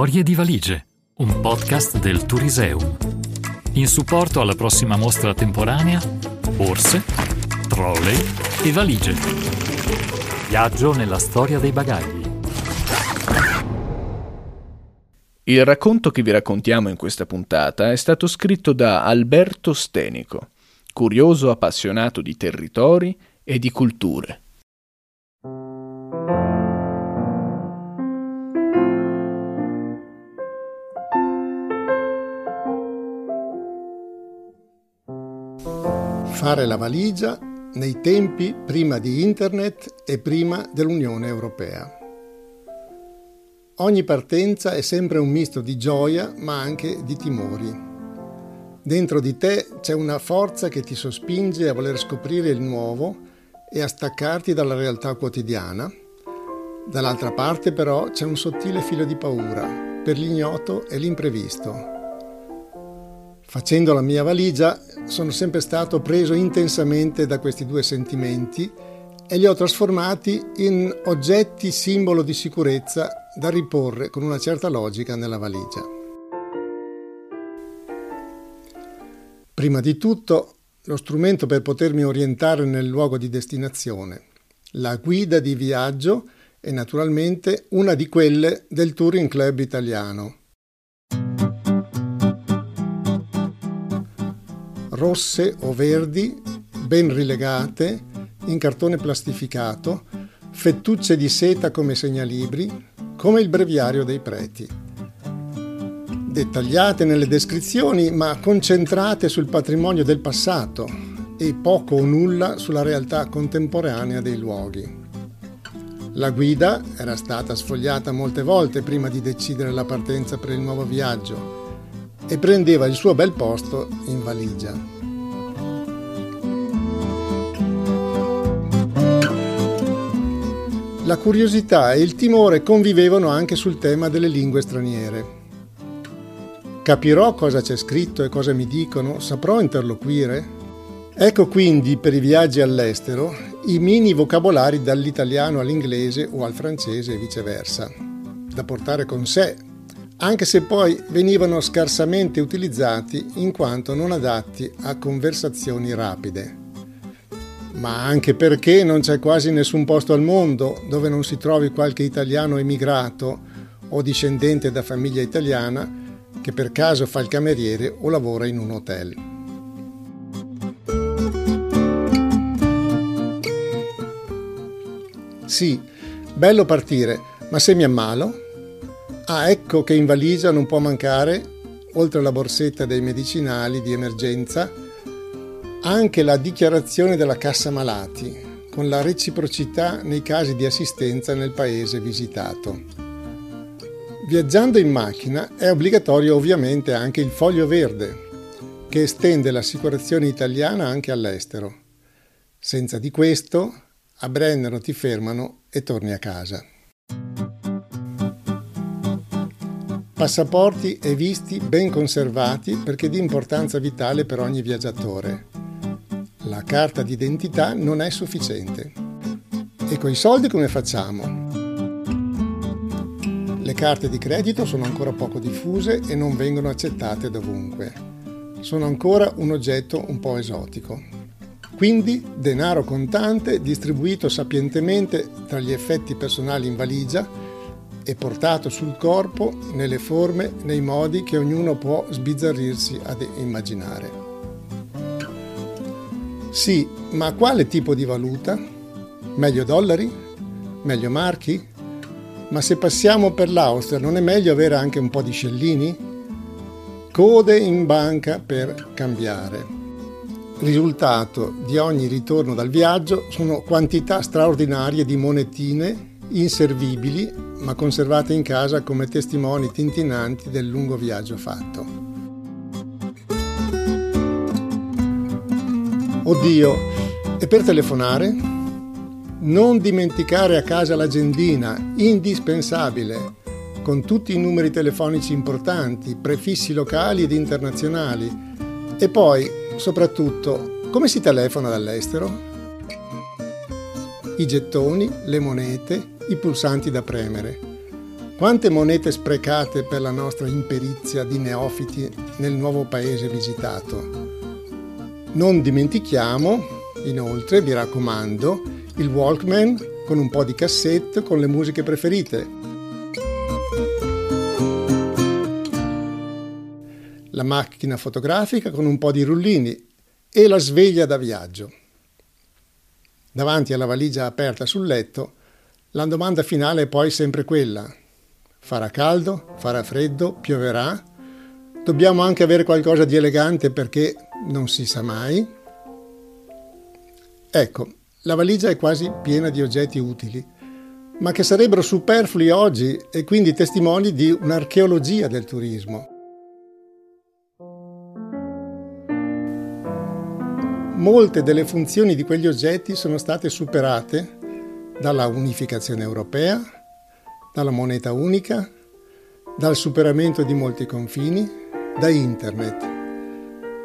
Storie di valigie, un podcast del Turiseum. In supporto alla prossima mostra temporanea, borse, trolley e valigie. Viaggio nella storia dei bagagli. Il racconto che vi raccontiamo in questa puntata è stato scritto da Alberto Stenico, curioso appassionato di territori e di culture. Fare la valigia nei tempi prima di Internet e prima dell'Unione Europea. Ogni partenza è sempre un misto di gioia ma anche di timori. Dentro di te c'è una forza che ti sospinge a voler scoprire il nuovo e a staccarti dalla realtà quotidiana. Dall'altra parte però c'è un sottile filo di paura per l'ignoto e l'imprevisto Facendo la mia valigia sono sempre stato preso intensamente da questi due sentimenti e li ho trasformati in oggetti simbolo di sicurezza da riporre con una certa logica nella valigia. Prima di tutto, lo strumento per potermi orientare nel luogo di destinazione, la guida di viaggio e naturalmente una di quelle del Touring Club italiano rosse o verdi, ben rilegate, in cartone plastificato, fettucce di seta come segnalibri, come il breviario dei preti. Dettagliate nelle descrizioni, ma concentrate sul patrimonio del passato e poco o nulla sulla realtà contemporanea dei luoghi. La guida era stata sfogliata molte volte prima di decidere la partenza per il nuovo viaggio e prendeva il suo bel posto in valigia. La curiosità e il timore convivevano anche sul tema delle lingue straniere. Capirò cosa c'è scritto e cosa mi dicono? Saprò interloquire? Ecco quindi per i viaggi all'estero i mini vocabolari dall'italiano all'inglese o al francese e viceversa, da portare con sé anche se poi venivano scarsamente utilizzati in quanto non adatti a conversazioni rapide. Ma anche perché non c'è quasi nessun posto al mondo dove non si trovi qualche italiano emigrato o discendente da famiglia italiana che per caso fa il cameriere o lavora in un hotel. Sì, bello partire, ma se mi ammalo? Ah, ecco che in valigia non può mancare, oltre alla borsetta dei medicinali di emergenza, anche la dichiarazione della cassa malati, con la reciprocità nei casi di assistenza nel paese visitato. Viaggiando in macchina è obbligatorio ovviamente anche il foglio verde, che estende l'assicurazione italiana anche all'estero. Senza di questo, a Brennero ti fermano e torni a casa. Passaporti e visti ben conservati perché di importanza vitale per ogni viaggiatore. La carta d'identità non è sufficiente. E coi soldi come facciamo? Le carte di credito sono ancora poco diffuse e non vengono accettate dovunque. Sono ancora un oggetto un po' esotico. Quindi denaro contante distribuito sapientemente tra gli effetti personali in valigia e portato sul corpo nelle forme, nei modi che ognuno può sbizzarrirsi ad immaginare. Sì, ma quale tipo di valuta? Meglio dollari? Meglio marchi? Ma se passiamo per l'Austria non è meglio avere anche un po' di scellini? Code in banca per cambiare. Risultato di ogni ritorno dal viaggio sono quantità straordinarie di monetine inservibili ma conservate in casa come testimoni tintinanti del lungo viaggio fatto. Oddio, e per telefonare? Non dimenticare a casa l'agendina, indispensabile, con tutti i numeri telefonici importanti, prefissi locali ed internazionali. E poi, soprattutto, come si telefona dall'estero? I gettoni, le monete, i pulsanti da premere. Quante monete sprecate per la nostra imperizia di neofiti nel nuovo paese visitato. Non dimentichiamo, inoltre, vi raccomando, il Walkman con un po' di cassette con le musiche preferite. La macchina fotografica con un po' di rullini e la sveglia da viaggio. Davanti alla valigia aperta sul letto, la domanda finale è poi sempre quella. Farà caldo? Farà freddo? Pioverà? Dobbiamo anche avere qualcosa di elegante perché non si sa mai. Ecco, la valigia è quasi piena di oggetti utili, ma che sarebbero superflui oggi e quindi testimoni di un'archeologia del turismo. Molte delle funzioni di quegli oggetti sono state superate dalla unificazione europea, dalla moneta unica, dal superamento di molti confini, da internet.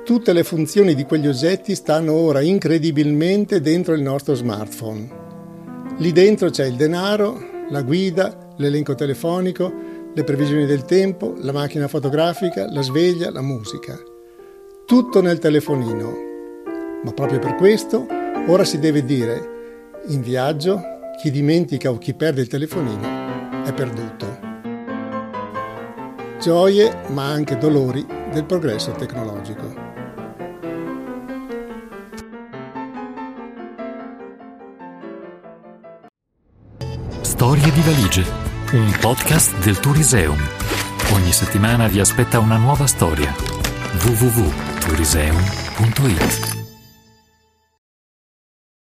Tutte le funzioni di quegli oggetti stanno ora incredibilmente dentro il nostro smartphone. Lì dentro c'è il denaro, la guida, l'elenco telefonico, le previsioni del tempo, la macchina fotografica, la sveglia, la musica. Tutto nel telefonino. Ma proprio per questo ora si deve dire in viaggio chi dimentica o chi perde il telefonino è perduto. Gioie ma anche dolori del progresso tecnologico. Storie di valigie, un podcast del Turiseum. Ogni settimana vi aspetta una nuova storia. www.turiseum.it